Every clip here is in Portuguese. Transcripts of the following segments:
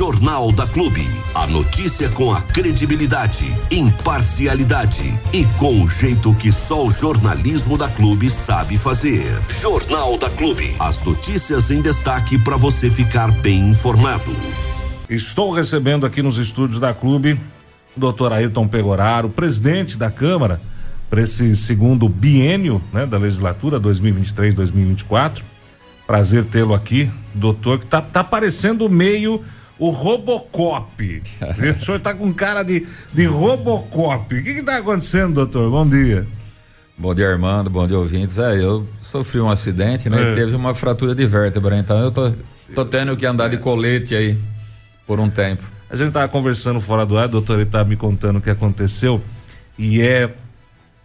Jornal da Clube. A notícia com a credibilidade, imparcialidade e com o jeito que só o jornalismo da Clube sabe fazer. Jornal da Clube. As notícias em destaque para você ficar bem informado. Estou recebendo aqui nos estúdios da Clube o doutor Ayrton Pegoraro, presidente da Câmara, para esse segundo biênio né, da legislatura 2023-2024 Prazer tê-lo aqui, doutor, que tá, tá parecendo meio o Robocop. o senhor tá com cara de, de Robocop. O que que tá acontecendo, doutor? Bom dia. Bom dia, Armando. Bom dia, ouvintes. É, eu sofri um acidente, né? É. Teve uma fratura de vértebra, então eu tô, tô tendo que andar de colete aí por um tempo. A gente tava conversando fora do ar, doutor, ele tá me contando o que aconteceu e é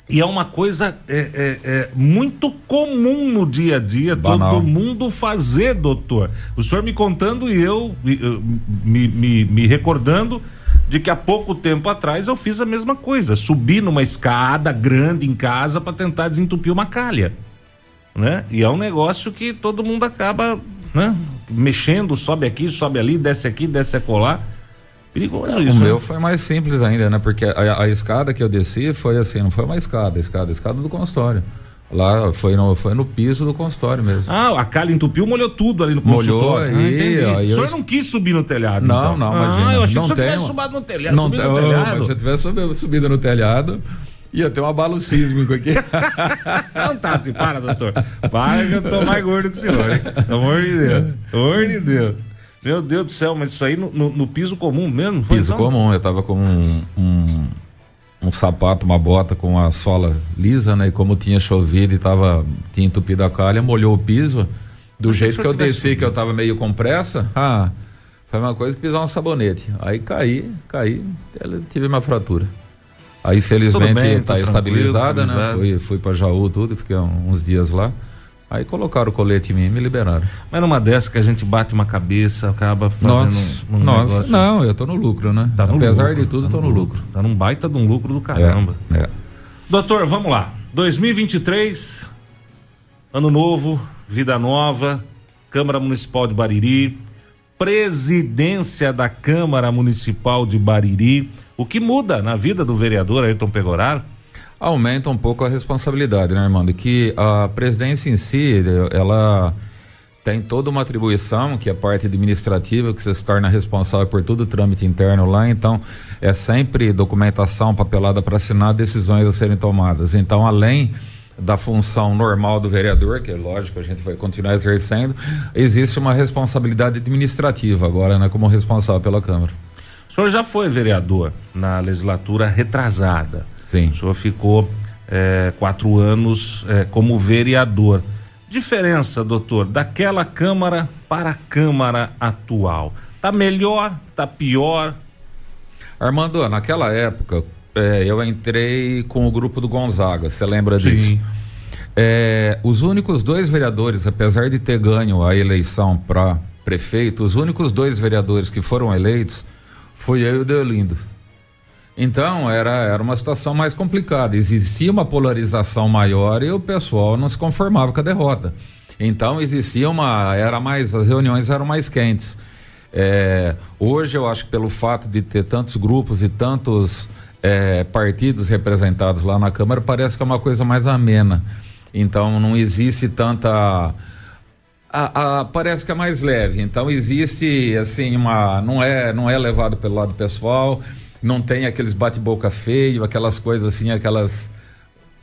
e é uma coisa é, é, é muito comum no dia a dia, Banal. todo mundo fazer, doutor. O senhor me contando e eu me, me, me recordando de que há pouco tempo atrás eu fiz a mesma coisa. Subi numa escada grande em casa para tentar desentupir uma calha. Né? E é um negócio que todo mundo acaba né? mexendo, sobe aqui, sobe ali, desce aqui, desce acolá. Perigoso isso. O meu foi mais simples ainda, né? Porque a, a, escada que eu desci foi assim, não foi uma escada, a escada, escada do consultório. Lá foi no, foi no piso do consultório mesmo. Ah, a calha entupiu, molhou tudo ali no molhou, consultório. Aí, ah, aí o senhor eu... não quis subir no telhado? Não, então. não, imagina. Ah, eu achei não que o senhor tivesse subido no telhado. Não, no telhado. Se eu tivesse subido, subido no telhado, ia ter um abalo sísmico aqui. não tá assim, para, doutor. Para que eu tô mais gordo que o senhor, hein? Pelo amor de Deus. Pelo amor de Deus. Meu Deus do céu, mas isso aí no, no, no piso comum mesmo? piso só? comum, eu tava com um, um, um, sapato, uma bota com a sola lisa, né? E como tinha chovido e tava, tinha entupido a calha, molhou o piso. Do mas jeito que eu desci, subido. que eu tava meio com pressa, ah, foi uma coisa que pisar um sabonete. Aí caí, caí, tive uma fratura. Aí felizmente bem, tá estabilizada, né? Fui, fui para Jaú tudo, fiquei uns dias lá. Aí colocaram o colete em mim e me liberaram. Mas numa dessa que a gente bate uma cabeça, acaba fazendo nossa, um, um nossa, negócio... Não, eu tô no lucro, né? Tá Apesar lucro, de tudo, tá tô no lucro. lucro. Tá num baita de um lucro do caramba. É, é. Doutor, vamos lá. 2023, ano novo, vida nova, Câmara Municipal de Bariri, presidência da Câmara Municipal de Bariri. O que muda na vida do vereador Ayrton Pegoraro? Aumenta um pouco a responsabilidade, né, Armando? Que a presidência em si, ela tem toda uma atribuição, que é a parte administrativa, que você se torna responsável por todo o trâmite interno lá, então é sempre documentação, papelada para assinar decisões a serem tomadas. Então, além da função normal do vereador, que é lógico, a gente vai continuar exercendo, existe uma responsabilidade administrativa agora, né, como responsável pela Câmara. O senhor já foi vereador na legislatura retrasada. Sim. O senhor ficou é, quatro anos é, como vereador. Diferença, doutor, daquela Câmara para a Câmara atual. Tá melhor? Tá pior? Armando, naquela época é, eu entrei com o grupo do Gonzaga, você lembra Sim. disso? É, os únicos dois vereadores, apesar de ter ganho a eleição para prefeito, os únicos dois vereadores que foram eleitos foi eu e o Deolindo. Então, era, era uma situação mais complicada. Existia uma polarização maior e o pessoal não se conformava com a derrota. Então, existia uma. Era mais. As reuniões eram mais quentes. É, hoje, eu acho que pelo fato de ter tantos grupos e tantos é, partidos representados lá na Câmara, parece que é uma coisa mais amena. Então, não existe tanta. A, a, parece que é mais leve. Então existe assim uma não é não é levado pelo lado pessoal não tem aqueles bate-boca feio, aquelas coisas assim, aquelas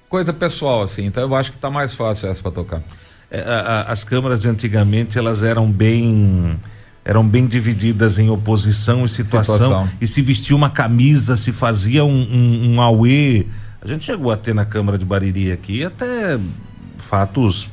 coisa pessoal assim. Então eu acho que está mais fácil essa para tocar. É, a, a, as câmaras de antigamente elas eram bem eram bem divididas em oposição e situação, situação. e se vestia uma camisa, se fazia um, um, um auê. A gente chegou a ter na Câmara de Bariri aqui até fatos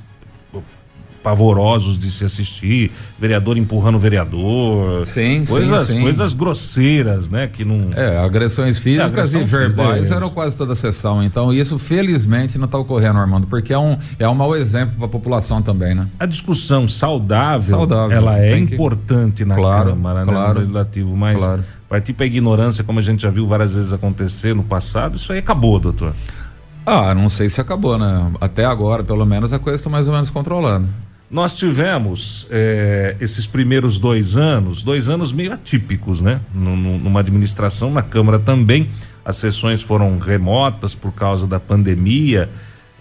pavorosos de se assistir, vereador empurrando vereador. Sim, coisas, sim, sim. Coisas grosseiras, né? Que não. É, agressões físicas é, agressão e verbais é. eram quase toda a sessão. Então, isso felizmente não está ocorrendo, Armando, porque é um, é um mau exemplo para a população também, né? A discussão saudável, saudável ela é importante na claro, Câmara, claro, né? No Legislativo, mas claro. partir para a ignorância, como a gente já viu várias vezes acontecer no passado, isso aí acabou, doutor. Ah, não sei se acabou, né? Até agora, pelo menos, a coisa está mais ou menos controlada. Nós tivemos é, esses primeiros dois anos, dois anos meio atípicos, né? numa administração, na Câmara também. As sessões foram remotas por causa da pandemia.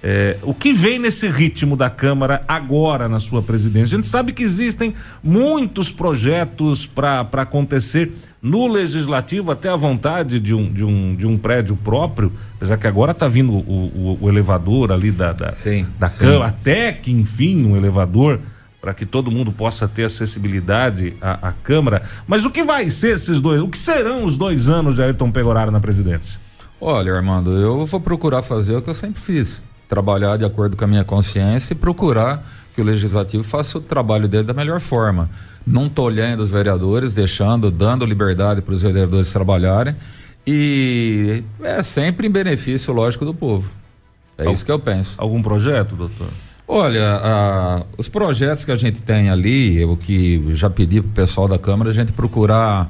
É, o que vem nesse ritmo da Câmara agora na sua presidência? A gente sabe que existem muitos projetos para acontecer no legislativo, até a vontade de um, de um, de um prédio próprio, apesar que agora está vindo o, o, o, elevador ali da, da, sim, da sim. Câmara, até que enfim um elevador para que todo mundo possa ter acessibilidade à, à, Câmara. Mas o que vai ser esses dois? O que serão os dois anos de Ayrton Pegoraro na presidência? Olha, Armando, eu vou procurar fazer o que eu sempre fiz trabalhar de acordo com a minha consciência e procurar que o legislativo faça o trabalho dele da melhor forma. Não tolhendo os vereadores, deixando, dando liberdade para os vereadores trabalharem e é sempre em benefício, lógico, do povo. É Al isso que eu penso. Algum projeto, doutor? Olha, a, os projetos que a gente tem ali, o que já pedi para o pessoal da Câmara, a gente procurar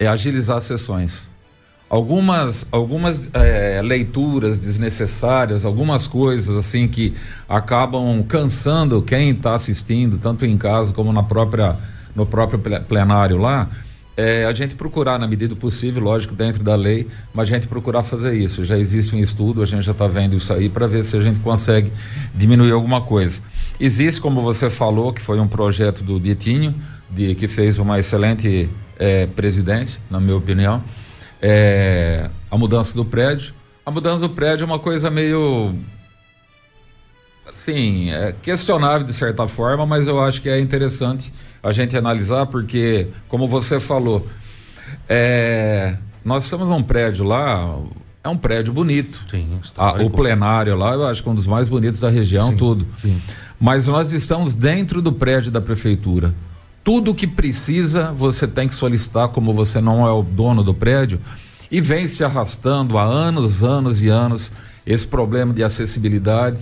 é agilizar as sessões algumas, algumas é, leituras desnecessárias, algumas coisas assim que acabam cansando quem está assistindo, tanto em casa como na própria, no próprio plenário lá. É, a gente procurar, na medida do possível, lógico, dentro da lei, mas a gente procurar fazer isso. Já existe um estudo, a gente já está vendo isso aí para ver se a gente consegue diminuir alguma coisa. Existe, como você falou, que foi um projeto do Ditinho, de, que fez uma excelente é, presidência, na minha opinião é, a mudança do prédio. A mudança do prédio é uma coisa meio assim, é questionável de certa forma, mas eu acho que é interessante a gente analisar, porque, como você falou, é, nós estamos num prédio lá, é um prédio bonito. Sim, a, o plenário lá, eu acho que é um dos mais bonitos da região, sim, tudo. Sim. Mas nós estamos dentro do prédio da prefeitura. Tudo que precisa você tem que solicitar, como você não é o dono do prédio, e vem se arrastando há anos, anos e anos esse problema de acessibilidade,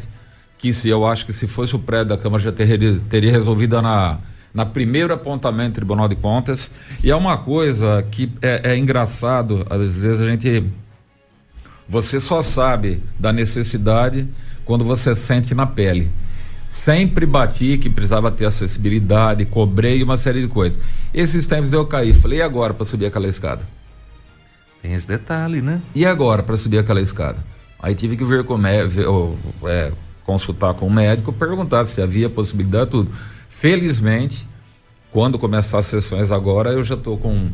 que se eu acho que se fosse o prédio da Câmara já teria, teria resolvido na, na primeiro apontamento do Tribunal de Contas. E é uma coisa que é, é engraçado, às vezes a gente. Você só sabe da necessidade quando você sente na pele. Sempre bati que precisava ter acessibilidade, cobrei uma série de coisas. Esses tempos eu caí, falei, e agora para subir aquela escada? Tem esse detalhe, né? E agora para subir aquela escada? Aí tive que ver com o é, consultar com o médico, perguntar se havia possibilidade tudo. Felizmente, quando começar as sessões agora, eu já estou com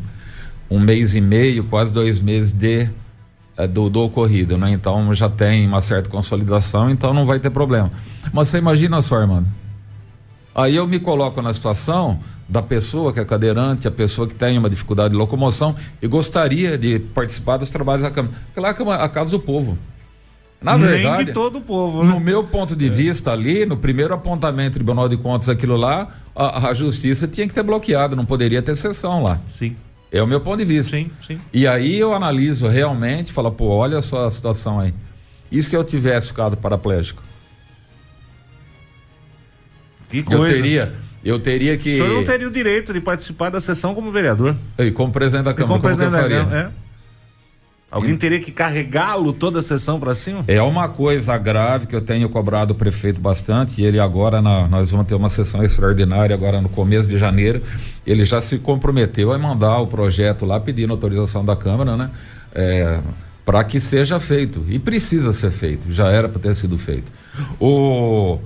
um mês e meio, quase dois meses de é, do, do ocorrido, né? Então já tem uma certa consolidação, então não vai ter problema. Mas você imagina só, Armando. Aí eu me coloco na situação da pessoa que é cadeirante, a pessoa que tem uma dificuldade de locomoção e gostaria de participar dos trabalhos da Câmara. Aquela é a casa do povo. Na verdade, Nem de todo o povo, né? no meu ponto de é. vista ali, no primeiro apontamento do Tribunal de Contas aquilo lá, a, a, justiça tinha que ter bloqueado, não poderia ter sessão lá. Sim. É o meu ponto de vista. Sim, sim. E aí eu analiso realmente, falo, pô, olha só a situação aí. E se eu tivesse ficado paraplégico? Que coisa. Eu teria, eu teria que. O senhor não teria o direito de participar da sessão como vereador. E como presidente da Câmara, como, como presidente que eu faria? Da, é. Alguém e... teria que carregá-lo toda a sessão para cima? É uma coisa grave que eu tenho cobrado o prefeito bastante. ele agora, na, nós vamos ter uma sessão extraordinária agora no começo de janeiro. Ele já se comprometeu a mandar o projeto lá pedindo autorização da Câmara, né? É, para que seja feito. E precisa ser feito. Já era para ter sido feito. O.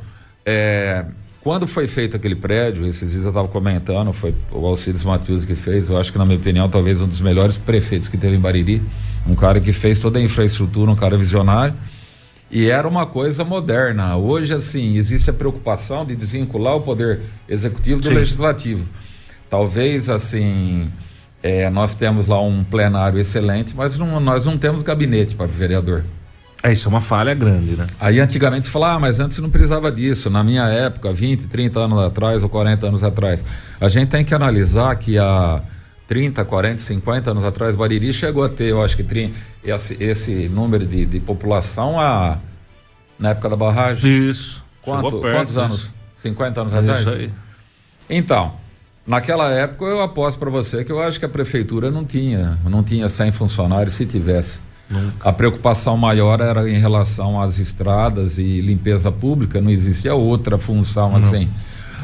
É, quando foi feito aquele prédio, esses dias eu estava comentando, foi o Alcides Matheus que fez, eu acho que na minha opinião talvez um dos melhores prefeitos que teve em Bariri, um cara que fez toda a infraestrutura, um cara visionário, e era uma coisa moderna. Hoje, assim, existe a preocupação de desvincular o poder executivo do Sim. legislativo. Talvez, assim, é, nós temos lá um plenário excelente, mas não, nós não temos gabinete para o vereador. É, isso é uma falha grande, né? Aí antigamente se falava, ah, mas antes não precisava disso. Na minha época, 20, 30 anos atrás ou 40 anos atrás. A gente tem que analisar que há 30, 40, 50 anos atrás, Bariri chegou a ter, eu acho que 30, esse, esse número de, de população a, na época da barragem. Isso. Quanto, perto, quantos anos? Isso. 50 anos é atrás? Isso aí. Então, naquela época eu aposto para você que eu acho que a prefeitura não tinha, não tinha 100 funcionários se tivesse. Nunca. A preocupação maior era em relação às estradas e limpeza pública, não existia outra função não. assim.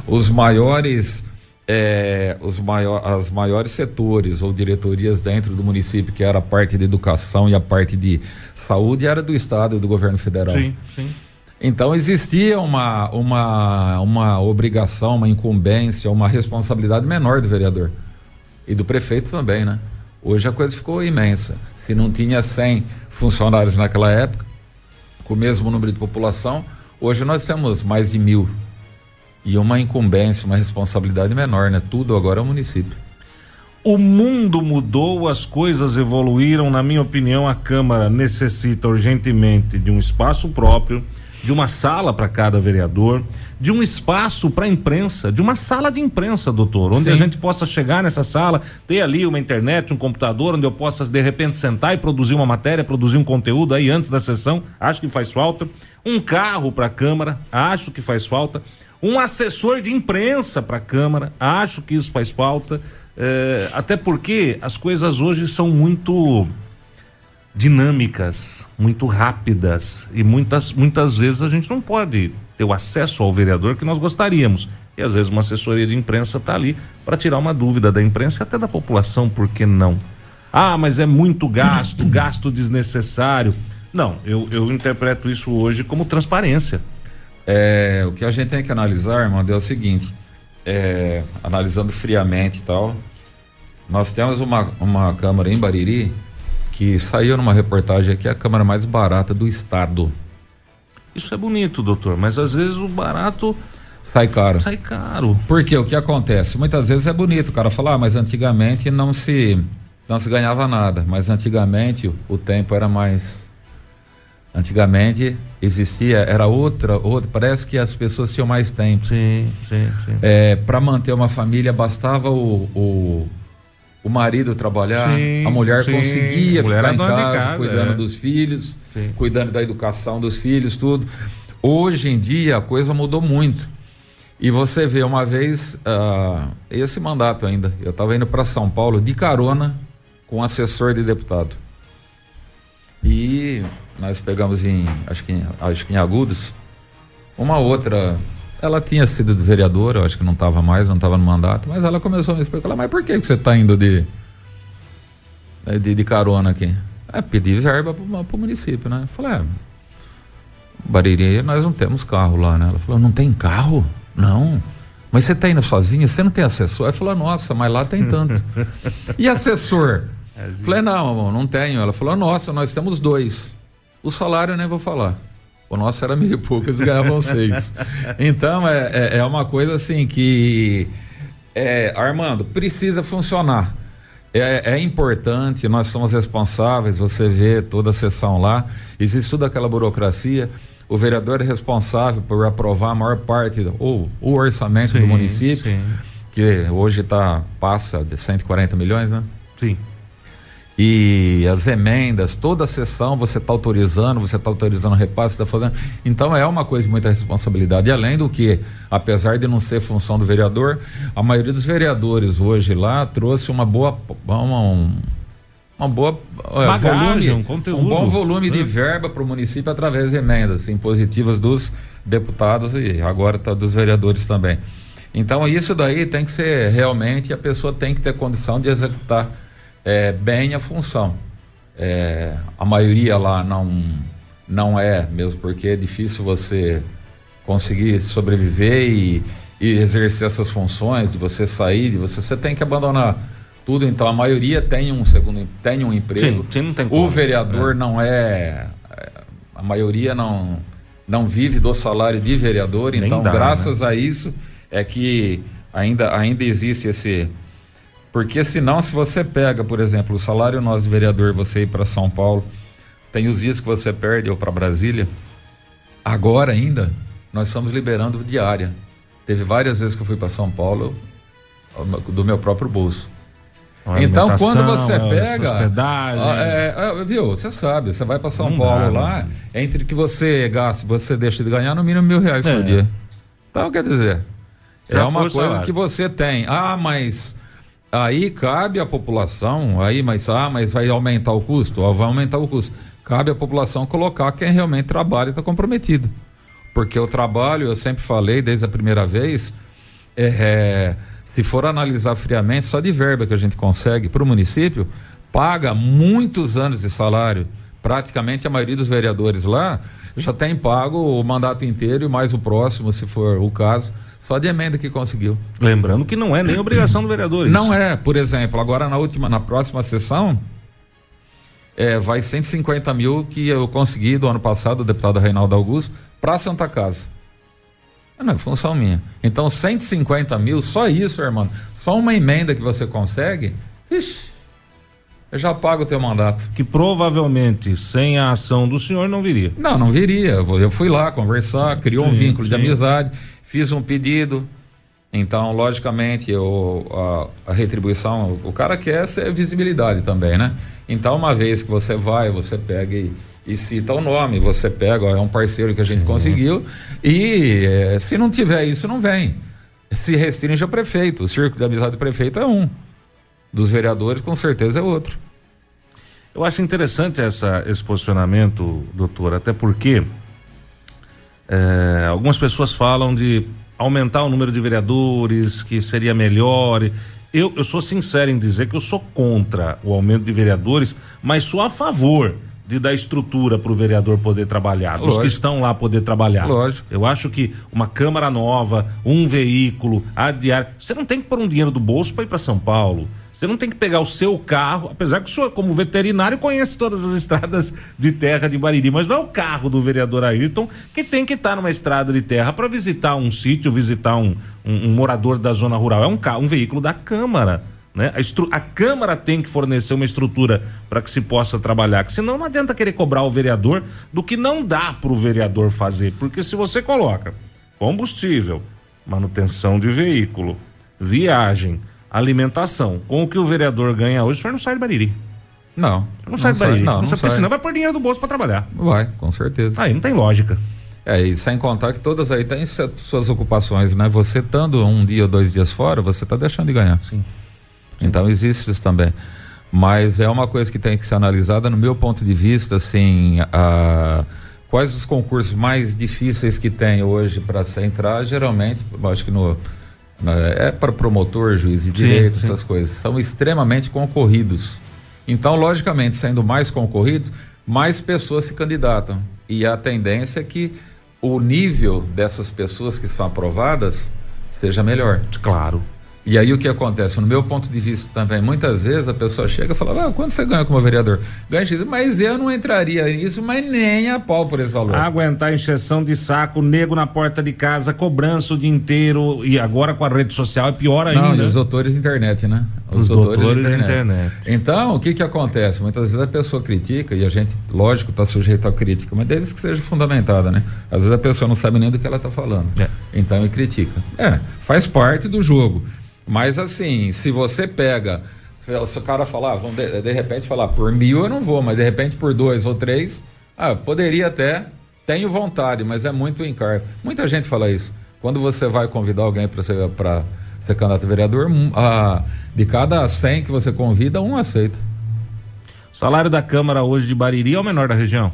os maiores é, os maior, as maiores setores ou diretorias dentro do município, que era a parte de educação e a parte de saúde, era do Estado e do governo federal. Sim, sim. Então existia uma, uma, uma obrigação, uma incumbência, uma responsabilidade menor do vereador. E do prefeito também, né? Hoje a coisa ficou imensa. Se não tinha 100 funcionários naquela época, com o mesmo número de população, hoje nós temos mais de mil e uma incumbência, uma responsabilidade menor, né? Tudo agora é o município. O mundo mudou, as coisas evoluíram. Na minha opinião, a Câmara necessita urgentemente de um espaço próprio, de uma sala para cada vereador, de um espaço para a imprensa, de uma sala de imprensa, doutor, onde Sim. a gente possa chegar nessa sala, ter ali uma internet, um computador, onde eu possa de repente sentar e produzir uma matéria, produzir um conteúdo aí antes da sessão. Acho que faz falta. Um carro para a Câmara, acho que faz falta um assessor de imprensa para a Câmara. Acho que isso faz falta. É, até porque as coisas hoje são muito dinâmicas, muito rápidas e muitas, muitas vezes a gente não pode ter o acesso ao vereador que nós gostaríamos. E às vezes uma assessoria de imprensa está ali para tirar uma dúvida da imprensa e até da população, por que não? Ah, mas é muito gasto, gasto desnecessário. Não, eu, eu interpreto isso hoje como transparência. É, o que a gente tem que analisar, irmão, é o seguinte: é, analisando friamente e tal, nós temos uma, uma câmara em Bariri que saiu numa reportagem aqui, a câmara mais barata do estado. Isso é bonito, doutor, mas às vezes o barato sai caro. Sai caro. Porque o que acontece? Muitas vezes é bonito, o cara fala, ah, mas antigamente não se não se ganhava nada, mas antigamente o tempo era mais Antigamente existia, era outra, outra, parece que as pessoas tinham mais tempo. Sim, sim, sim. É, Para manter uma família bastava o, o, o marido trabalhar, sim, a mulher sim. conseguia mulher ficar em casa, casa, cuidando é. dos filhos, sim. cuidando da educação dos filhos, tudo. Hoje em dia a coisa mudou muito. E você vê uma vez uh, esse mandato ainda, eu estava indo para São Paulo de carona com um assessor de deputado. E nós pegamos em, acho que, acho que em Agudos, uma outra. Ela tinha sido vereadora, eu acho que não estava mais, não estava no mandato, mas ela começou a me explicar, mas por que, que você está indo de, de, de, carona aqui? É pedir verba para o município, né? Eu falei, é, Bariri, nós não temos carro lá, né? Ela falou, não tem carro? Não. Mas você está indo sozinha, você não tem assessor? Ela falou, nossa, mas lá tem tanto. e assessor? É, falei, não, amor, não tenho. Ela falou, nossa, nós temos dois. O salário eu nem vou falar. O nosso era meio pouco, eles ganhavam seis. Então é, é, é, uma coisa assim que. É, Armando, precisa funcionar. É, é, importante, nós somos responsáveis, você vê toda a sessão lá, existe toda aquela burocracia. O vereador é responsável por aprovar a maior parte, ou o orçamento sim, do município, sim. que hoje tá, passa de 140 milhões, né? Sim e as emendas, toda a sessão você está autorizando, você está autorizando repasse, está fazendo. Então é uma coisa de muita responsabilidade. E além do que, apesar de não ser função do vereador, a maioria dos vereadores hoje lá trouxe uma boa. Uma, uma boa Bagagem, volume, um, conteúdo, um bom volume né? de verba para o município através de emendas impositivas dos deputados e agora tá dos vereadores também. Então isso daí tem que ser realmente a pessoa tem que ter condição de executar é, bem a função. É, a maioria lá não, não é, mesmo porque é difícil você conseguir sobreviver e, e exercer essas funções, de você sair, de você, você tem que abandonar tudo. Então a maioria tem um segundo, tem um emprego. Sim, sim, não tem como. O vereador é. não é, a maioria não não vive do salário de vereador. Nem então dá, graças né? a isso é que ainda ainda existe esse porque senão, se você pega, por exemplo, o salário nosso de vereador, você ir para São Paulo, tem os dias que você perde ou para Brasília. Agora ainda, nós estamos liberando diária. Teve várias vezes que eu fui para São Paulo do meu próprio bolso. Então, quando você pega. É, é, viu? Você sabe, você vai para São Não Paulo dá, lá, né? entre que você gasta você deixa de ganhar no mínimo mil reais por é. dia. Então, quer dizer, Já é uma coisa que você tem. Ah, mas Aí cabe à população, aí, mas ah, mas vai aumentar o custo? Vai aumentar o custo. Cabe à população colocar quem realmente trabalha e está comprometido. Porque o trabalho, eu sempre falei desde a primeira vez, é, é, se for analisar friamente, só de verba que a gente consegue para o município, paga muitos anos de salário. Praticamente a maioria dos vereadores lá já tem pago o mandato inteiro e mais o próximo, se for o caso, só de emenda que conseguiu. Lembrando que não é nem obrigação do vereador. Isso. Não é, por exemplo, agora na última, na próxima sessão, é, vai 150 mil que eu consegui do ano passado, o deputado Reinaldo Augusto, para Santa Casa. Não é função minha. Então, 150 mil, só isso, irmão. Só uma emenda que você consegue, ixi, eu já pago o teu mandato. Que provavelmente, sem a ação do senhor, não viria. Não, não viria. Eu fui lá conversar, criou sim, um vínculo sim. de amizade, fiz um pedido. Então, logicamente, eu, a, a, retribuição, o cara quer ser visibilidade também, né? Então, uma vez que você vai, você pega e, e cita o nome, você pega, ó, é um parceiro que a gente sim. conseguiu, e é, se não tiver isso, não vem. Se restringe ao prefeito. O círculo de amizade do prefeito é um dos vereadores, com certeza é outro. Eu acho interessante essa, esse posicionamento, doutor, até porque é, algumas pessoas falam de aumentar o número de vereadores, que seria melhor. Eu, eu sou sincero em dizer que eu sou contra o aumento de vereadores, mas sou a favor de dar estrutura para o vereador poder trabalhar, Lógico. os que estão lá poder trabalhar. Lógico. Eu acho que uma câmara nova, um veículo, adiar. Você não tem que pôr um dinheiro do bolso para ir para São Paulo. Você não tem que pegar o seu carro, apesar que o senhor, como veterinário, conhece todas as estradas de terra de Bariri, mas não é o carro do vereador Ayrton que tem que estar numa estrada de terra para visitar um sítio, visitar um, um, um, morador da zona rural. É um carro, um veículo da Câmara. Né? A, estru... a Câmara tem que fornecer uma estrutura para que se possa trabalhar, que senão não adianta querer cobrar o vereador do que não dá para o vereador fazer, porque se você coloca combustível, manutenção de veículo, viagem, alimentação. Com o que o vereador ganha hoje, o senhor não sai de Bariri. Não. Não sai de Bariri. Não, não, não sai, porque senão vai pôr dinheiro do bolso para trabalhar. Vai, com certeza. Aí não tem lógica. É, e sem contar que todas aí têm suas ocupações, né? Você estando um dia ou dois dias fora, você está deixando de ganhar. Sim. Sim. Então existe isso também. Mas é uma coisa que tem que ser analisada, no meu ponto de vista, assim, a, quais os concursos mais difíceis que tem hoje para se entrar, geralmente, acho que no? É para promotor, juiz de direito, sim, essas coisas, são extremamente concorridos. Então, logicamente, sendo mais concorridos, mais pessoas se candidatam. E a tendência é que o nível dessas pessoas que são aprovadas seja melhor. Claro. E aí o que acontece? No meu ponto de vista também, muitas vezes a pessoa chega e fala: ah, quanto você ganha como vereador? Ganha X, mas eu não entraria nisso, mas nem a pau por esse valor. Aguentar encheção de saco, nego na porta de casa, cobrança o dia inteiro e agora com a rede social é pior ainda. Não, e os doutores de internet, né? Os, os doutores, doutores de, internet. internet. Então, o que que acontece? Muitas vezes a pessoa critica e a gente, lógico, está sujeito à crítica, mas desde que seja fundamentada, né? Às vezes a pessoa não sabe nem do que ela está falando. É. Então, ele critica. É, faz parte do jogo. Mas assim, se você pega, se o cara falar, ah, de, de repente falar, por mil eu não vou, mas de repente por dois ou três, ah, poderia até, tenho vontade, mas é muito encargo. Muita gente fala isso. Quando você vai convidar alguém para ser, pra ser candidato a vereador, ah, de cada 100 que você convida, um aceita. O salário da Câmara hoje de Bariri é o menor da região?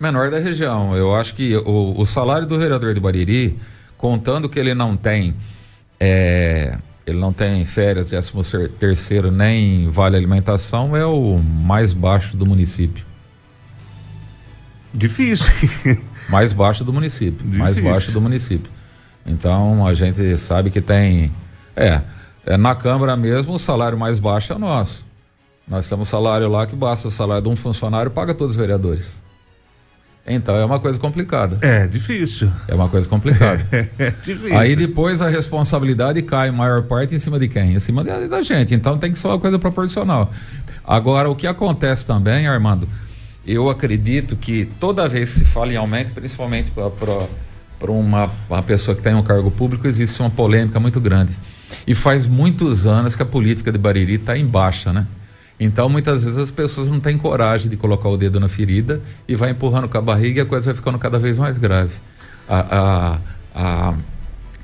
Menor da região. Eu acho que o, o salário do vereador de Bariri, contando que ele não tem é, ele não tem férias, 13 terceiro nem vale alimentação, é o mais baixo do município. Difícil. mais baixo do município. Difícil. Mais baixo do município. Então a gente sabe que tem. É, é, na Câmara mesmo o salário mais baixo é nosso. Nós temos salário lá que basta o salário de um funcionário paga todos os vereadores. Então é uma coisa complicada. É difícil. É uma coisa complicada. é difícil. Aí depois a responsabilidade cai, maior parte, em cima de quem? Em cima da, da gente. Então tem que ser uma coisa proporcional. Agora, o que acontece também, Armando, eu acredito que toda vez que se fala em aumento, principalmente para uma, uma pessoa que tem um cargo público, existe uma polêmica muito grande. E faz muitos anos que a política de Bariri está em baixa, né? Então, muitas vezes as pessoas não têm coragem de colocar o dedo na ferida e vai empurrando com a barriga e a coisa vai ficando cada vez mais grave. A, a, a,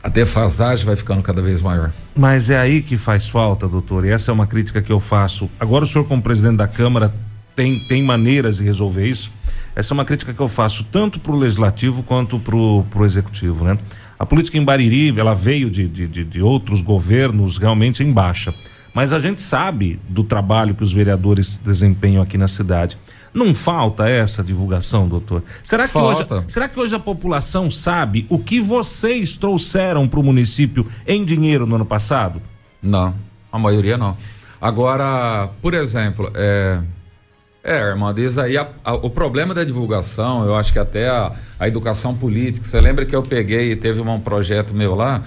a defasagem vai ficando cada vez maior. Mas é aí que faz falta, doutor, e essa é uma crítica que eu faço. Agora, o senhor, como presidente da Câmara, tem, tem maneiras de resolver isso? Essa é uma crítica que eu faço tanto para o legislativo quanto para o executivo, né? A política em Bariri, ela veio de, de, de, de outros governos realmente em baixa. Mas a gente sabe do trabalho que os vereadores desempenham aqui na cidade. Não falta essa divulgação, doutor? Será que, hoje, será que hoje a população sabe o que vocês trouxeram para o município em dinheiro no ano passado? Não, a maioria não. Agora, por exemplo, é, é, diz aí a, a, o problema da divulgação, eu acho que até a, a educação política. Você lembra que eu peguei e teve um projeto meu lá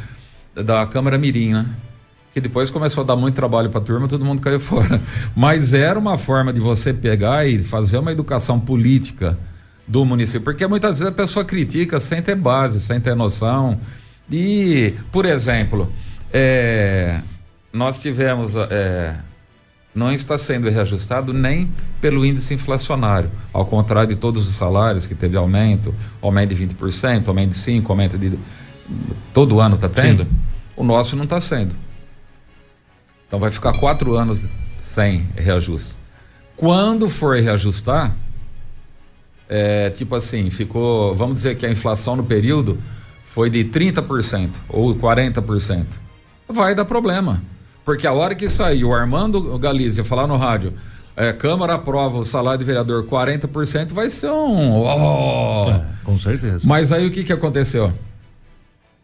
da Câmara Mirim, né? Que depois começou a dar muito trabalho para a turma, todo mundo caiu fora. Mas era uma forma de você pegar e fazer uma educação política do município, porque muitas vezes a pessoa critica sem ter base, sem ter noção. E, por exemplo, é, nós tivemos. É, não está sendo reajustado nem pelo índice inflacionário, ao contrário de todos os salários que teve aumento, aumento de 20%, aumento de 5%, aumento de. Todo ano está tendo. Sim. O nosso não está sendo. Então vai ficar quatro anos sem reajuste. Quando for reajustar, é, tipo assim, ficou, vamos dizer que a inflação no período foi de 30% ou 40%. Vai dar problema. Porque a hora que sair o Armando Galizia falar no rádio, é, Câmara aprova o salário de vereador 40%, vai ser um. Oh! É, com certeza. Mas aí o que, que aconteceu?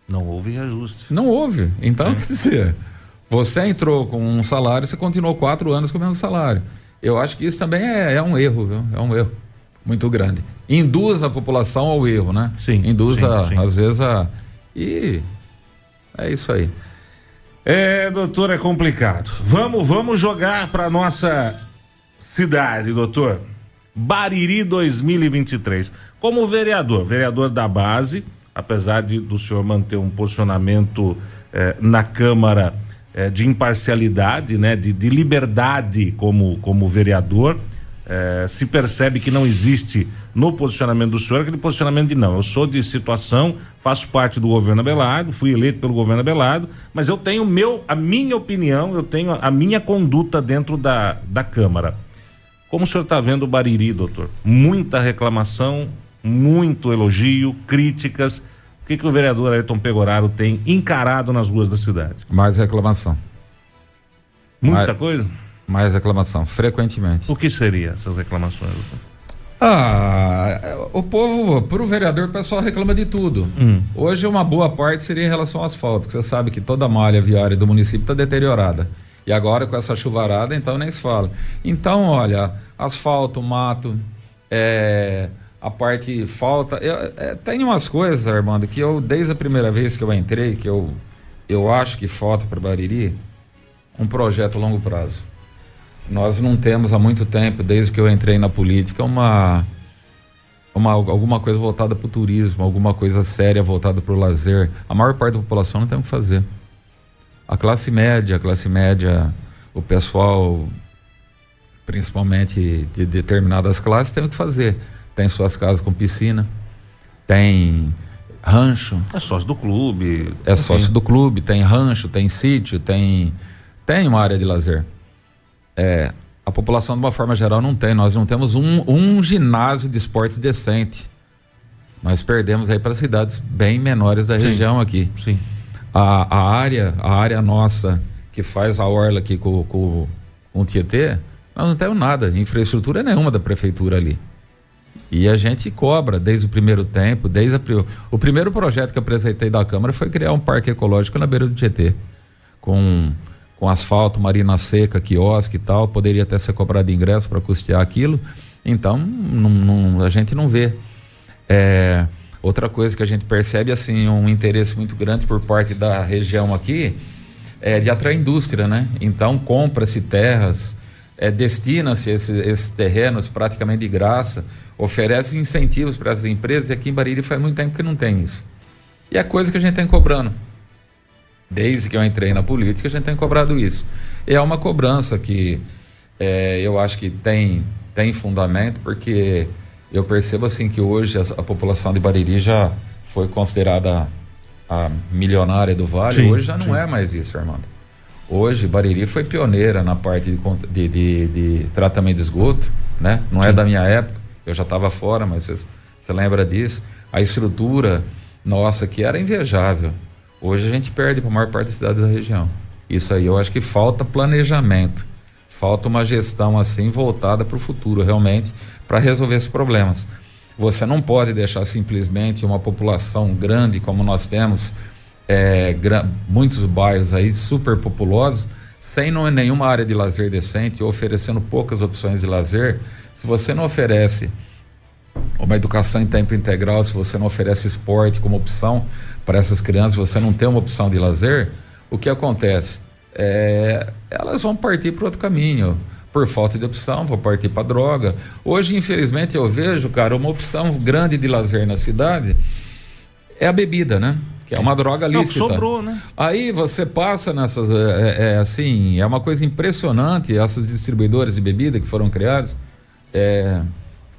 Não houve reajuste. Não houve. Então, é. quer dizer. Você entrou com um salário, você continuou quatro anos com o mesmo salário. Eu acho que isso também é, é um erro, viu? É um erro muito grande. Induz a população ao erro, né? Sim. Induz, sim, a, sim. às vezes, a. E é isso aí. É, doutor, é complicado. Vamos, vamos jogar para nossa cidade, doutor. Bariri 2023. Como vereador, vereador da base, apesar de do senhor manter um posicionamento eh, na Câmara é, de imparcialidade, né, de, de, liberdade como, como vereador. É, se percebe que não existe no posicionamento do senhor aquele posicionamento de não, eu sou de situação, faço parte do governo Abelardo, fui eleito pelo governo Abelardo, mas eu tenho meu, a minha opinião, eu tenho a minha conduta dentro da, da Câmara. Como o senhor está vendo o Bariri, doutor? Muita reclamação, muito elogio, críticas. O que, que o vereador Ayrton Pegoraro tem encarado nas ruas da cidade? Mais reclamação. Muita mais, coisa? Mais reclamação, frequentemente. O que seria essas reclamações, doutor? Ah, o povo, para o vereador, o pessoal reclama de tudo. Hum. Hoje, uma boa parte seria em relação ao asfalto, que você sabe que toda a malha viária do município está deteriorada. E agora, com essa chuvarada, então nem se fala. Então, olha, asfalto, mato, é, a parte falta. Eu, é, tem umas coisas, Armando, que eu, desde a primeira vez que eu entrei, que eu, eu acho que falta para Bariri, um projeto a longo prazo. Nós não temos há muito tempo, desde que eu entrei na política, uma, uma alguma coisa voltada para o turismo, alguma coisa séria voltada para o lazer. A maior parte da população não tem o que fazer. A classe média, a classe média, o pessoal, principalmente de determinadas classes, tem o que fazer tem suas casas com piscina, tem rancho. É sócio do clube. É enfim. sócio do clube, tem rancho, tem sítio, tem tem uma área de lazer. É, a população de uma forma geral não tem. Nós não temos um, um ginásio de esportes decente. Nós perdemos aí para cidades bem menores da Sim. região aqui. Sim. A, a área, a área nossa que faz a orla aqui com, com, com o Tietê, nós não temos nada, infraestrutura nenhuma da prefeitura ali. E a gente cobra desde o primeiro tempo, desde a, o primeiro projeto que apresentei da Câmara foi criar um parque ecológico na beira do Tietê, com, com asfalto, marina seca, quiosque e tal, poderia até ser cobrado ingresso para custear aquilo. Então, a gente não vê. É, outra coisa que a gente percebe, assim, um interesse muito grande por parte da região aqui, é de atrair indústria, né? Então, compra-se terras, é, destina-se esses, esses terrenos praticamente de graça, oferece incentivos para as empresas, e aqui em Bariri faz muito tempo que não tem isso. E é coisa que a gente tem cobrando. Desde que eu entrei na política, a gente tem cobrado isso. E é uma cobrança que é, eu acho que tem, tem fundamento, porque eu percebo assim que hoje a, a população de Bariri já foi considerada a milionária do Vale, sim, hoje já não sim. é mais isso, Armando. Hoje, Bariri foi pioneira na parte de, de, de, de tratamento de esgoto, né? Não é Sim. é da minha época, eu já estava fora, mas você lembra disso. A estrutura nossa, que era invejável. Hoje a gente perde para a maior parte das cidades da região. Isso aí eu acho que falta planejamento, falta uma gestão assim voltada para o futuro, realmente, para resolver esses problemas. Você não pode deixar simplesmente uma população grande como nós temos, é, muitos bairros aí super populosos, sem nenhuma área de lazer decente, oferecendo poucas opções de lazer. Se você não oferece uma educação em tempo integral, se você não oferece esporte como opção para essas crianças, você não tem uma opção de lazer, o que acontece? É, elas vão partir para outro caminho. Por falta de opção, vão partir para droga. Hoje, infelizmente, eu vejo, cara, uma opção grande de lazer na cidade é a bebida, né? Que é uma droga lícita. Não, sobrou, né? Aí você passa nessas. É, é, é, assim, é uma coisa impressionante essas distribuidoras de bebida que foram criadas. É,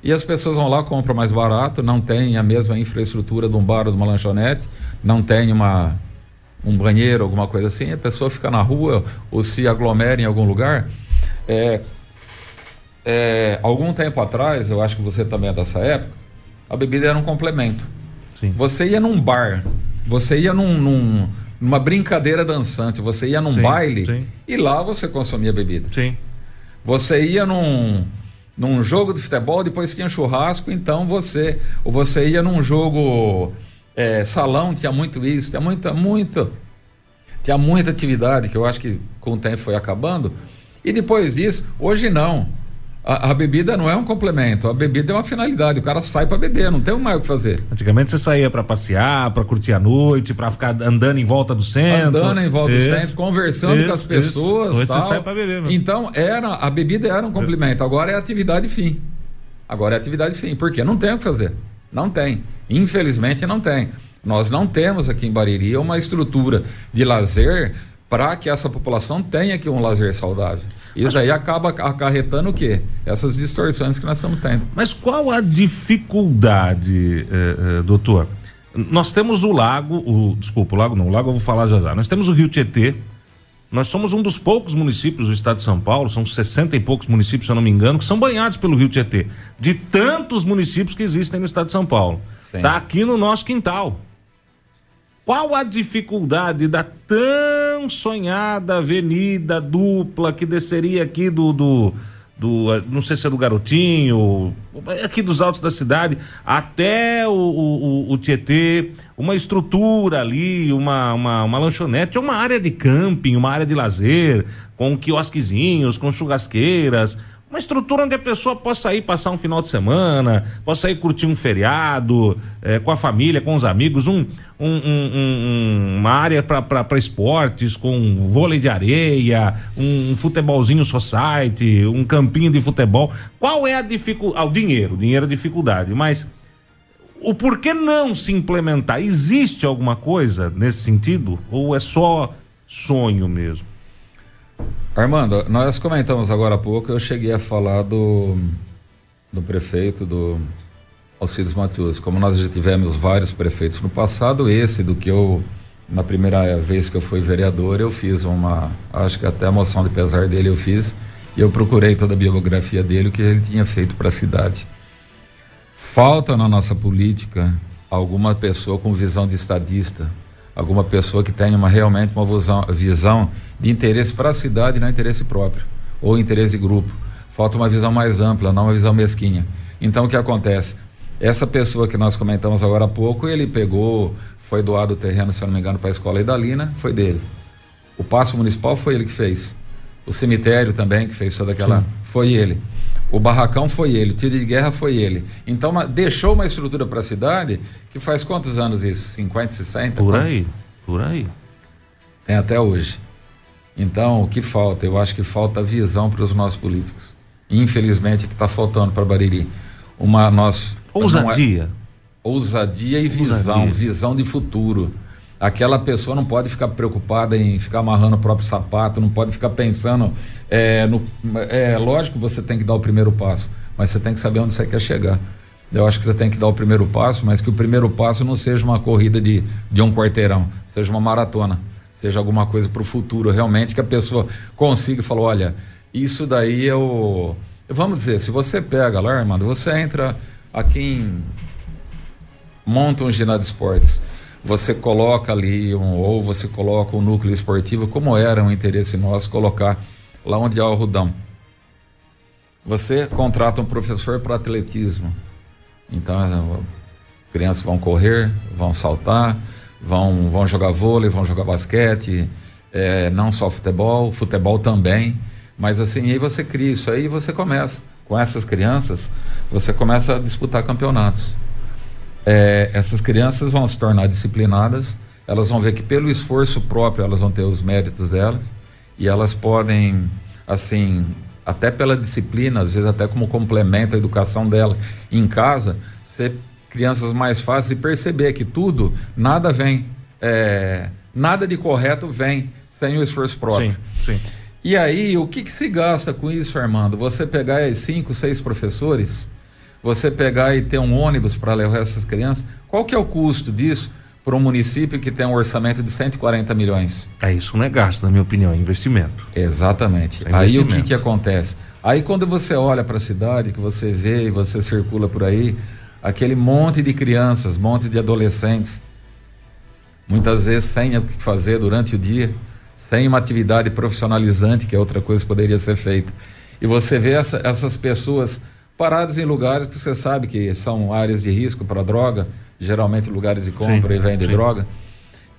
e as pessoas vão lá, compram mais barato, não tem a mesma infraestrutura de um bar ou de uma lanchonete, não tem uma, um banheiro, alguma coisa assim, a pessoa fica na rua ou se aglomera em algum lugar. É, é, algum tempo atrás, eu acho que você também é dessa época, a bebida era um complemento. Sim. Você ia num bar, você ia num, num, numa brincadeira dançante, você ia num sim, baile sim. e lá você consumia bebida. Sim. Você ia num num jogo de futebol, depois tinha churrasco, então você, ou você ia num jogo é, salão, tinha muito isso, tinha muita, muito, tinha muita atividade que eu acho que com o tempo foi acabando. E depois disso, hoje não. A, a, bebida não é um complemento, a bebida é uma finalidade. O cara sai para beber, não tem mais o que fazer. Antigamente você saía para passear, para curtir a noite, para ficar andando em volta do centro. Andando em volta isso, do centro, conversando isso, com as pessoas. Hoje tal. você sai para beber. Mesmo. Então era a bebida era um complemento. Agora é atividade fim. Agora é atividade fim. Por quê? Não tem o que fazer. Não tem. Infelizmente não tem. Nós não temos aqui em Bariri uma estrutura de lazer para que essa população tenha aqui um lazer saudável. Isso aí acaba acarretando o quê? Essas distorções que nós estamos tendo. Mas qual a dificuldade, eh, eh, doutor? Nós temos o lago, o, desculpa, o lago não, o lago eu vou falar já já. Nós temos o Rio Tietê. Nós somos um dos poucos municípios do estado de São Paulo, são 60 e poucos municípios, se eu não me engano, que são banhados pelo Rio Tietê. De tantos municípios que existem no estado de São Paulo. Está aqui no nosso quintal. Qual a dificuldade da tão sonhada avenida dupla que desceria aqui do, do, do não sei se é do Garotinho, aqui dos altos da cidade, até o, o, o Tietê, uma estrutura ali, uma, uma, uma lanchonete, uma área de camping, uma área de lazer, com quiosquezinhos, com churrasqueiras, uma estrutura onde a pessoa possa ir passar um final de semana, possa ir curtir um feriado é, com a família, com os amigos, um, um, um, uma área para esportes, com vôlei de areia, um, futebolzinho society, um campinho de futebol. Qual é a dificuldade? Ah, o dinheiro, o dinheiro é dificuldade, mas o porquê não se implementar? Existe alguma coisa nesse sentido? Ou é só sonho mesmo? Armando, nós comentamos agora há pouco, eu cheguei a falar do, do prefeito do Alcides Matheus. Como nós já tivemos vários prefeitos no passado, esse do que eu, na primeira vez que eu fui vereador, eu fiz uma, acho que até a moção de pesar dele eu fiz, e eu procurei toda a biografia dele, o que ele tinha feito para a cidade. Falta na nossa política alguma pessoa com visão de estadista, alguma pessoa que tenha uma, realmente uma visão, visão de interesse para a cidade, não interesse próprio ou interesse de grupo. Falta uma visão mais ampla, não uma visão mesquinha. Então o que acontece? Essa pessoa que nós comentamos agora há pouco, ele pegou, foi doado o terreno, se eu não me engano, para a escola Idalina, foi dele. O passo municipal foi ele que fez. O cemitério também, que fez toda aquela. Sim. Foi ele. O barracão foi ele, o tiro de guerra foi ele. Então uma, deixou uma estrutura para a cidade que faz quantos anos isso? 50, 60? Por quantos? aí, por aí. Tem até hoje. Então, o que falta? Eu acho que falta visão para os nossos políticos. Infelizmente, é que está faltando para Bariri. Uma nós ousadia, é, ousadia e visão, ousadia. visão de futuro. Aquela pessoa não pode ficar preocupada em ficar amarrando o próprio sapato, não pode ficar pensando. É, no, é lógico que você tem que dar o primeiro passo, mas você tem que saber onde você quer chegar. Eu acho que você tem que dar o primeiro passo, mas que o primeiro passo não seja uma corrida de, de um quarteirão, seja uma maratona, seja alguma coisa para o futuro, realmente, que a pessoa consiga e fale: olha, isso daí é o. Vamos dizer, se você pega lá, Armando, você entra aqui em monta um ginásio de esportes, você coloca ali um, ou você coloca um núcleo esportivo, como era um interesse nosso colocar lá onde há o Rudão. Você contrata um professor para atletismo. Então, crianças vão correr, vão saltar, vão, vão jogar vôlei, vão jogar basquete, é, não só futebol, futebol também. Mas assim, aí você cria isso aí você começa. Com essas crianças, você começa a disputar campeonatos. É, essas crianças vão se tornar disciplinadas, elas vão ver que pelo esforço próprio elas vão ter os méritos delas e elas podem, assim, até pela disciplina, às vezes até como complemento à educação dela em casa, ser crianças mais fáceis e perceber que tudo, nada vem, é, nada de correto vem sem o esforço próprio. Sim, sim. E aí, o que, que se gasta com isso, Armando? Você pegar cinco, seis professores, você pegar e ter um ônibus para levar essas crianças, qual que é o custo disso para um município que tem um orçamento de 140 milhões? É isso não é gasto, na minha opinião, é investimento. Exatamente. É investimento. Aí o que que acontece? Aí quando você olha para a cidade, que você vê e você circula por aí, aquele monte de crianças, monte de adolescentes, muitas vezes sem o que fazer durante o dia, sem uma atividade profissionalizante, que é outra coisa que poderia ser feita. E você vê essa, essas pessoas paradas em lugares que você sabe que são áreas de risco para droga, geralmente lugares de compra sim, e vende sim. droga.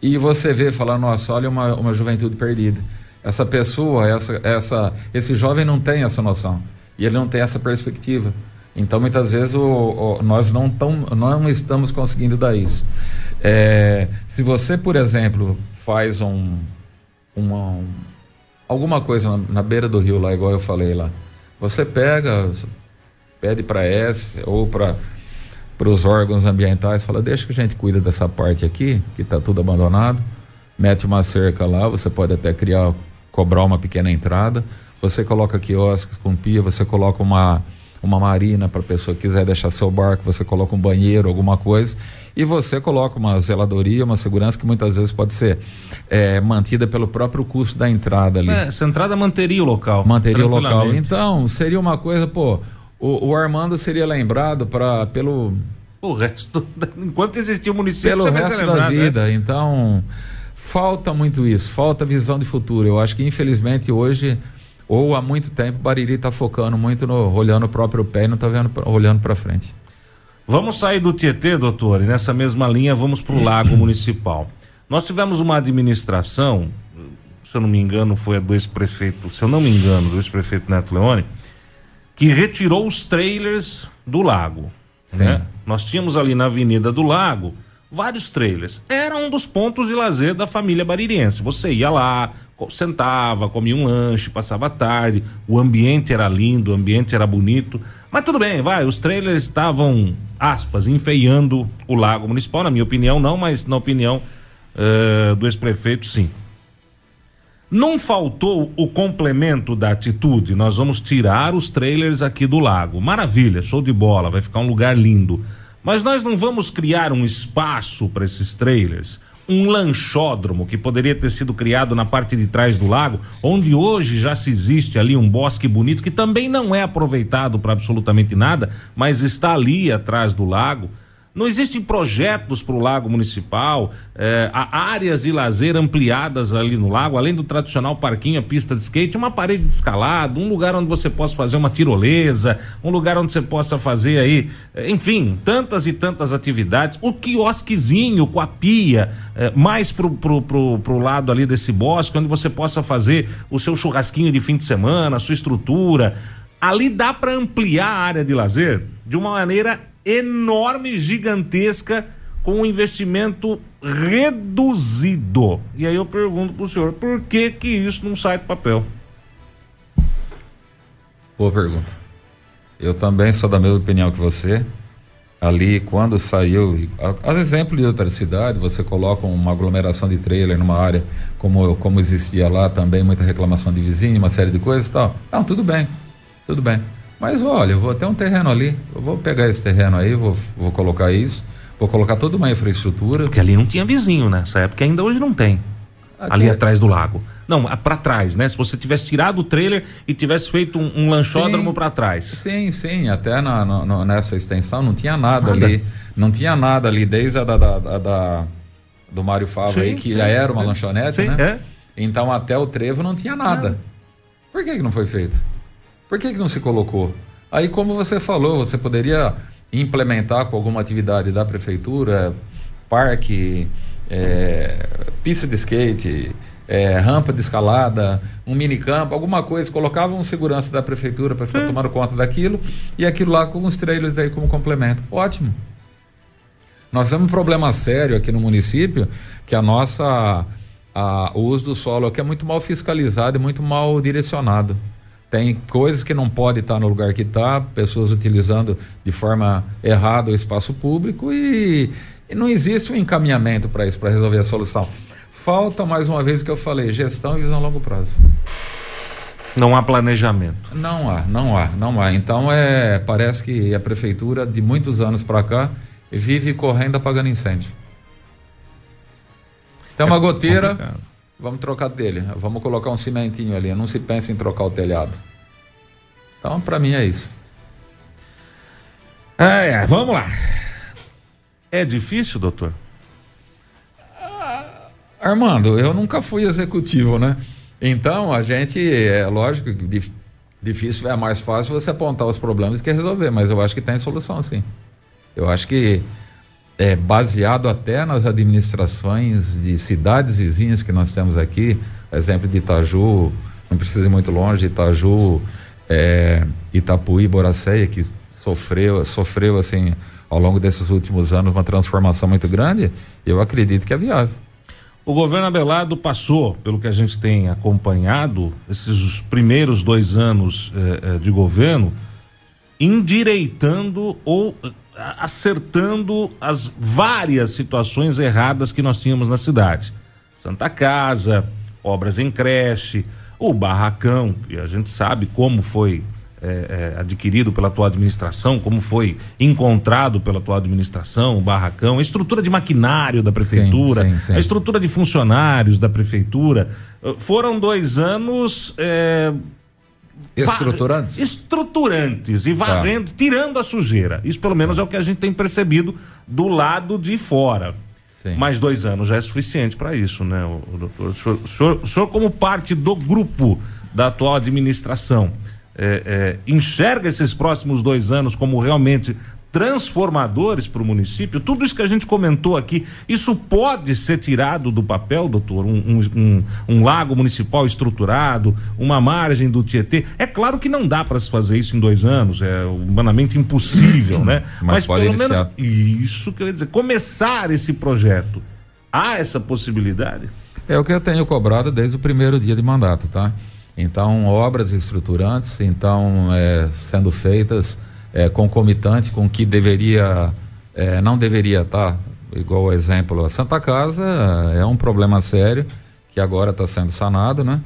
E você vê falar, nossa, olha uma, uma juventude perdida. Essa pessoa, essa, essa, esse jovem não tem essa noção. E ele não tem essa perspectiva. Então, muitas vezes, o, o, nós não, tão, não estamos conseguindo dar isso. É, se você, por exemplo, faz um, uma, um, alguma coisa na, na, beira do rio lá, igual eu falei lá. Você pega, pede para S ou para para os órgãos ambientais, fala, deixa que a gente cuida dessa parte aqui, que está tudo abandonado, mete uma cerca lá, você pode até criar, cobrar uma pequena entrada, você coloca quiosques com pia, você coloca uma uma marina para a pessoa que quiser deixar seu barco, você coloca um banheiro, alguma coisa, e você coloca uma zeladoria, uma segurança que muitas vezes pode ser é, mantida pelo próprio custo da entrada ali. É, essa entrada manteria o local. Manteria o local. Então, seria uma coisa, pô, o, o Armando seria lembrado para pelo o resto, enquanto existia o município, pelo resto lembrado, da né? vida. Né? Então, falta muito isso, falta visão de futuro. Eu acho que infelizmente hoje ou há muito tempo, o Bariri está focando muito no olhando o próprio pé e não está olhando para frente. Vamos sair do Tietê, doutor, e nessa mesma linha vamos para o Lago Municipal. Nós tivemos uma administração, se eu não me engano, foi a do ex-prefeito, se eu não me engano, do ex-prefeito Neto Leone, que retirou os trailers do lago. Né? Nós tínhamos ali na Avenida do Lago vários trailers. Era um dos pontos de lazer da família baririense. Você ia lá, sentava, comia um lanche, passava a tarde, o ambiente era lindo, o ambiente era bonito. Mas tudo bem, vai, os trailers estavam, aspas, enfeiando o lago municipal, na minha opinião não, mas na opinião uh, do ex-prefeito sim. Não faltou o complemento da atitude. Nós vamos tirar os trailers aqui do lago. Maravilha, show de bola, vai ficar um lugar lindo. Mas nós não vamos criar um espaço para esses trailers, um lanchódromo que poderia ter sido criado na parte de trás do lago, onde hoje já se existe ali um bosque bonito que também não é aproveitado para absolutamente nada, mas está ali atrás do lago. Não existem projetos para o lago municipal, eh, áreas de lazer ampliadas ali no lago, além do tradicional parquinho, a pista de skate, uma parede de escalada, um lugar onde você possa fazer uma tirolesa, um lugar onde você possa fazer aí, eh, enfim, tantas e tantas atividades. O quiosquezinho com a pia, eh, mais pro, pro, pro, pro lado ali desse bosque, onde você possa fazer o seu churrasquinho de fim de semana, a sua estrutura. Ali dá para ampliar a área de lazer de uma maneira enorme, gigantesca, com um investimento reduzido. E aí eu pergunto para o senhor, por que que isso não sai do papel? Boa pergunta. Eu também sou da mesma opinião que você. Ali, quando saiu, a, exemplo de outra cidade, você coloca uma aglomeração de trailer numa área como, como existia lá também, muita reclamação de vizinho, uma série de coisas e tal. Não, tudo bem, tudo bem. Mas olha, eu vou ter um terreno ali, eu vou pegar esse terreno aí, vou, vou colocar isso, vou colocar toda uma infraestrutura. Porque ali não tinha vizinho nessa época, ainda hoje não tem. Aqui ali é... atrás do lago. Não, para trás, né? Se você tivesse tirado o trailer e tivesse feito um, um lanchódromo para trás. Sim, sim. Até na, no, nessa extensão não tinha nada, nada, ali. Não tinha nada ali, desde a da, da, da, da do Mário Fava aí, que sim, já era uma é. lanchonete, sim, né? É. Então até o trevo não tinha nada. Por que, que não foi feito? Por que, que não se colocou? Aí, como você falou, você poderia implementar com alguma atividade da prefeitura, parque, é, pista de skate, é, rampa de escalada, um minicampo, alguma coisa, colocava um segurança da prefeitura para ficar é. tomando conta daquilo e aquilo lá com os trailers aí como complemento. Ótimo. Nós temos um problema sério aqui no município que a nossa a, o uso do solo aqui é muito mal fiscalizado e muito mal direcionado. Tem coisas que não pode estar no lugar que está, pessoas utilizando de forma errada o espaço público e, e não existe um encaminhamento para isso, para resolver a solução. Falta, mais uma vez, o que eu falei, gestão e visão a longo prazo. Não há planejamento. Não há, não há, não há. Então é, parece que a prefeitura de muitos anos para cá vive correndo apagando incêndio. Tem uma é goteira, complicado. Vamos trocar dele. Vamos colocar um cimentinho ali. Não se pensa em trocar o telhado. Então, para mim é isso. É, é, vamos lá. É difícil, doutor? Armando, eu nunca fui executivo, né? Então, a gente, é lógico que difícil é mais fácil você apontar os problemas que resolver, mas eu acho que tem solução sim. Eu acho que é baseado até nas administrações de cidades vizinhas que nós temos aqui, exemplo de Itaju, não precisa ir muito longe, Itaju, é, Itapuí, Boracéia, que sofreu, sofreu assim ao longo desses últimos anos uma transformação muito grande, eu acredito que é viável. O governo Abelardo passou, pelo que a gente tem acompanhado, esses primeiros dois anos eh, de governo, endireitando ou acertando as várias situações erradas que nós tínhamos na cidade. Santa Casa, obras em creche, o barracão, que a gente sabe como foi é, é, adquirido pela atual administração, como foi encontrado pela atual administração, o barracão, a estrutura de maquinário da prefeitura, sim, sim, sim. a estrutura de funcionários da prefeitura. Foram dois anos. É, estruturantes? Estruturantes e varrendo, tá. tirando a sujeira. Isso pelo menos é o que a gente tem percebido do lado de fora. Sim. Mas dois anos já é suficiente para isso, né, o, o doutor? O senhor, o, senhor, o senhor, como parte do grupo da atual administração, é, é, enxerga esses próximos dois anos como realmente transformadores para o município, tudo isso que a gente comentou aqui, isso pode ser tirado do papel, doutor? Um, um, um, lago municipal estruturado, uma margem do Tietê. É claro que não dá para se fazer isso em dois anos, é humanamente impossível, né? Mas, Mas pelo iniciar. menos isso quer dizer, começar esse projeto. Há essa possibilidade? É o que eu tenho cobrado desde o primeiro dia de mandato, tá? Então, obras estruturantes, então, é, sendo feitas é, concomitante com que deveria, é, não deveria estar, tá? igual o exemplo, a Santa Casa é um problema sério que agora está sendo sanado, né?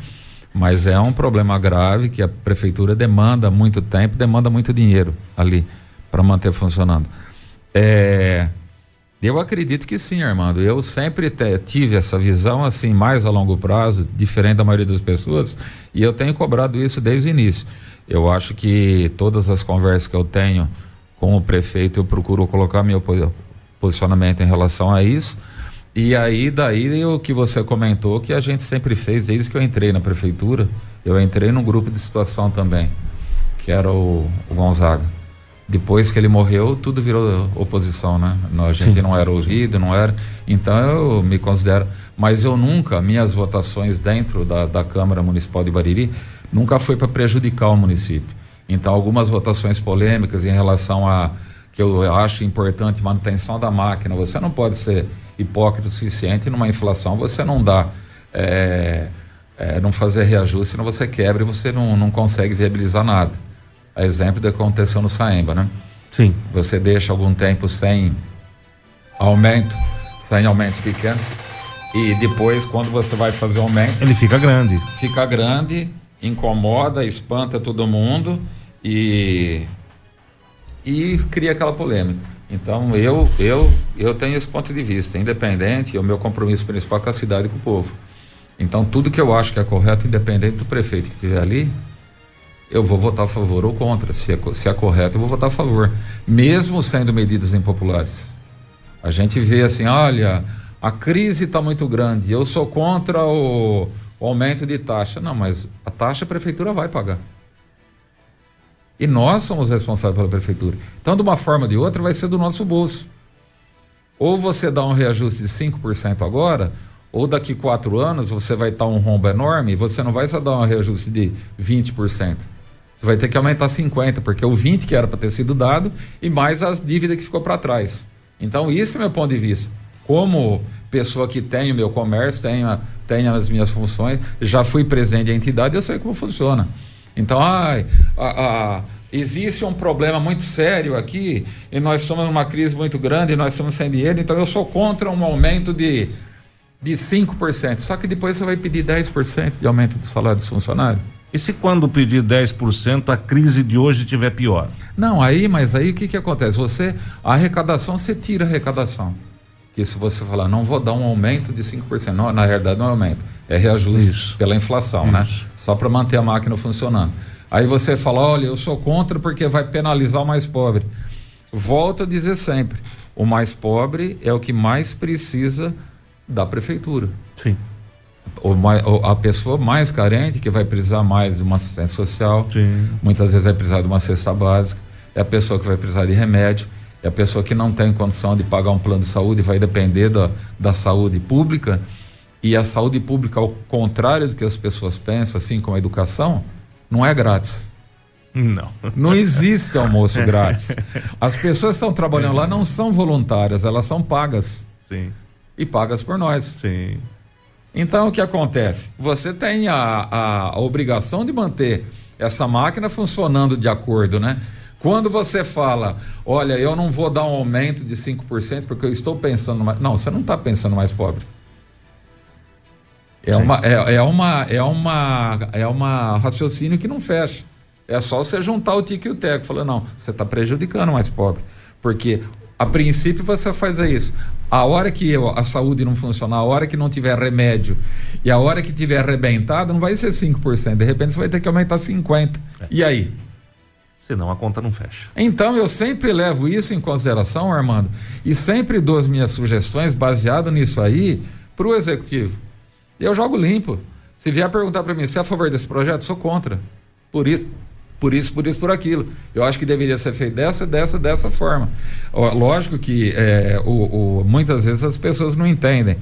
Mas é um problema grave que a prefeitura demanda muito tempo, demanda muito dinheiro ali para manter funcionando. É, eu acredito que sim, Armando. Eu sempre te, tive essa visão assim mais a longo prazo, diferente da maioria das pessoas, e eu tenho cobrado isso desde o início. Eu acho que todas as conversas que eu tenho com o prefeito, eu procuro colocar meu posicionamento em relação a isso. E aí, daí o que você comentou, que a gente sempre fez desde que eu entrei na prefeitura, eu entrei num grupo de situação também, que era o, o Gonzaga depois que ele morreu, tudo virou oposição, né? A gente Sim. não era ouvido, não era. Então eu me considero. Mas eu nunca, minhas votações dentro da, da Câmara Municipal de Bariri, nunca foi para prejudicar o município. Então, algumas votações polêmicas em relação a que eu acho importante manutenção da máquina. Você não pode ser hipócrita o suficiente numa inflação, você não dá. É, é, não fazer reajuste, senão você quebra e você não, não consegue viabilizar nada a exemplo do que aconteceu no Saemba, né? Sim. Você deixa algum tempo sem aumento, sem aumentos pequenos, e depois, quando você vai fazer aumento. Ele fica grande. Fica grande, incomoda, espanta todo mundo e. e cria aquela polêmica. Então, eu, eu, eu tenho esse ponto de vista, independente, é o meu compromisso principal com a cidade e com o povo. Então, tudo que eu acho que é correto, independente do prefeito que estiver ali, eu vou votar a favor ou contra. Se é, se é correto, eu vou votar a favor, mesmo sendo medidas impopulares. A gente vê assim, olha, a crise está muito grande, eu sou contra o, o aumento de taxa. Não, mas a taxa a prefeitura vai pagar. E nós somos responsáveis pela prefeitura. Então, de uma forma ou de outra, vai ser do nosso bolso. Ou você dá um reajuste de 5% agora, ou daqui quatro anos você vai estar um rombo enorme você não vai só dar um reajuste de 20%. Você vai ter que aumentar 50%, porque o 20% que era para ter sido dado e mais as dívidas que ficou para trás. Então, isso é meu ponto de vista. Como pessoa que tem o meu comércio, tenho, tenho as minhas funções, já fui presidente da entidade, eu sei como funciona. Então, ai, a, a, existe um problema muito sério aqui e nós estamos numa crise muito grande e nós estamos sem dinheiro, então eu sou contra um aumento de, de 5%. Só que depois você vai pedir 10% de aumento do salário dos funcionários. E se quando pedir 10% a crise de hoje tiver pior? Não, aí, mas aí o que que acontece? Você, a arrecadação, você tira a arrecadação. Que se você falar, não vou dar um aumento de 5%, não, na realidade não é aumento, é reajuste Isso. pela inflação, né? Isso. né? Só para manter a máquina funcionando. Aí você fala, olha, eu sou contra porque vai penalizar o mais pobre. Volto a dizer sempre, o mais pobre é o que mais precisa da prefeitura. Sim o, a pessoa mais carente que vai precisar mais de uma assistência social, Sim. muitas vezes vai precisar de uma cesta básica, é a pessoa que vai precisar de remédio, é a pessoa que não tem condição de pagar um plano de saúde, vai depender da, da saúde pública. E a saúde pública, ao contrário do que as pessoas pensam, assim como a educação, não é grátis. Não. Não existe almoço grátis. As pessoas que estão trabalhando lá não são voluntárias, elas são pagas. Sim. E pagas por nós. Sim. Então o que acontece? Você tem a, a, a obrigação de manter essa máquina funcionando de acordo, né? Quando você fala, olha, eu não vou dar um aumento de 5% porque eu estou pensando mais. Não, você não está pensando mais pobre. É uma, é, é, uma, é, uma, é uma raciocínio que não fecha. É só você juntar o tique e o teco. Falando, não, você está prejudicando mais pobre. Porque a princípio você faz isso. A hora que a saúde não funcionar, a hora que não tiver remédio e a hora que tiver arrebentado, não vai ser 5%. De repente você vai ter que aumentar 50%. É. E aí? Senão a conta não fecha. Então eu sempre levo isso em consideração, Armando, e sempre dou as minhas sugestões baseado nisso aí para o executivo. Eu jogo limpo. Se vier perguntar para mim se é a favor desse projeto, sou contra. Por isso, por isso, por isso, por aquilo. Eu acho que deveria ser feito dessa, dessa, dessa forma. Lógico que é, o, o, muitas vezes as pessoas não entendem.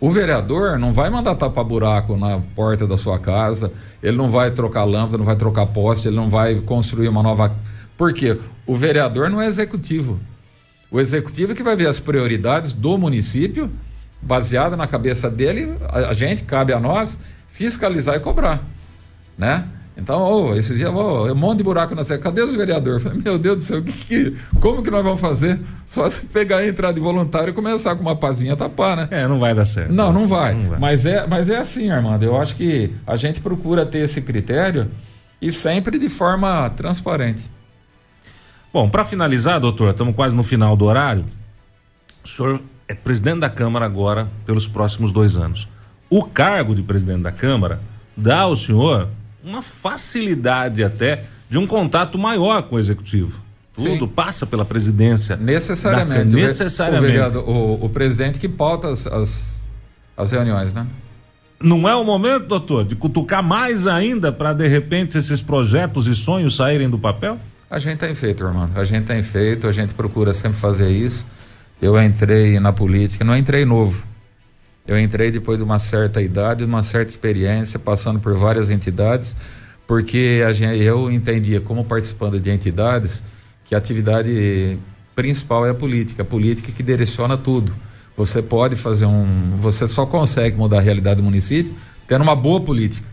O vereador não vai mandar tapar buraco na porta da sua casa, ele não vai trocar lâmpada, não vai trocar poste, ele não vai construir uma nova. Por quê? O vereador não é executivo. O executivo é que vai ver as prioridades do município, baseado na cabeça dele, a, a gente, cabe a nós, fiscalizar e cobrar. Né? Então, oh, esses dias, oh, um monte de buraco na seca. Cadê os vereadores? Falei, meu Deus do céu, que, que, como que nós vamos fazer? Só se pegar a entrada de voluntário e começar com uma pazinha tapar, né? É, não vai dar certo. Não, não vai. Não vai. Mas, é, mas é assim, Armando. Eu acho que a gente procura ter esse critério e sempre de forma transparente. Bom, para finalizar, doutor, estamos quase no final do horário. O senhor é presidente da Câmara agora pelos próximos dois anos. O cargo de presidente da Câmara dá ao senhor uma facilidade até de um contato maior com o executivo. Tudo Sim. passa pela presidência. Necessariamente. Da, necessariamente. O, vereador, o, o, presidente que pauta as, as, as reuniões, né? Não é o momento, doutor, de cutucar mais ainda para de repente esses projetos e sonhos saírem do papel? A gente tem feito, irmão. A gente tem feito, a gente procura sempre fazer isso. Eu entrei na política, não entrei novo. Eu entrei depois de uma certa idade, uma certa experiência, passando por várias entidades, porque gente, eu entendia, como participando de entidades, que a atividade principal é a política, a política que direciona tudo. Você pode fazer um. Você só consegue mudar a realidade do município tendo uma boa política.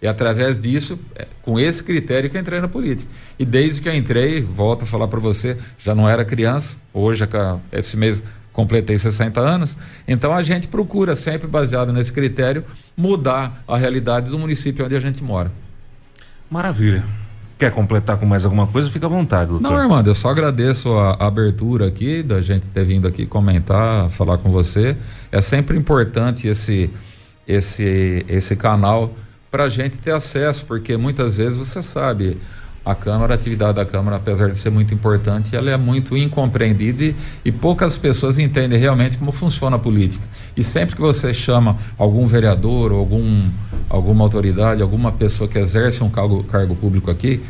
E através disso, é, com esse critério que eu entrei na política. E desde que eu entrei, volto a falar para você, já não era criança, hoje, esse mês, completei 60 anos, então a gente procura sempre baseado nesse critério mudar a realidade do município onde a gente mora. Maravilha. Quer completar com mais alguma coisa? Fica à vontade, doutor. Não, Armando, eu só agradeço a, a abertura aqui, da gente ter vindo aqui comentar, falar com você. É sempre importante esse esse, esse canal para a gente ter acesso, porque muitas vezes você sabe, a Câmara, a atividade da Câmara, apesar de ser muito importante, ela é muito incompreendida e, e, poucas pessoas entendem realmente como funciona a política. E sempre que você chama algum vereador, algum, alguma autoridade, alguma pessoa que exerce um cargo, cargo público aqui,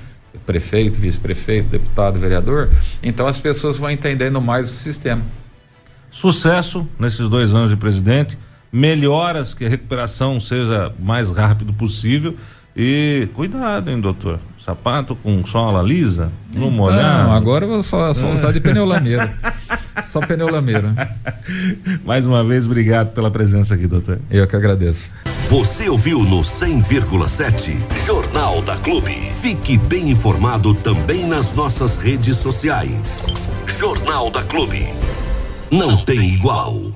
prefeito, vice-prefeito, deputado, vereador, então as pessoas vão entendendo mais o sistema. Sucesso nesses dois anos de presidente, melhoras que a recuperação seja mais rápido possível e cuidado, hein, doutor? Sapato com sola lisa, não molhar. Não, agora eu vou só, só usar de pneu lameiro. só pneu lameiro. Mais uma vez, obrigado pela presença aqui, doutor. Eu que agradeço. Você ouviu no 100,7 Jornal da Clube. Fique bem informado também nas nossas redes sociais. Jornal da Clube. Não tem igual.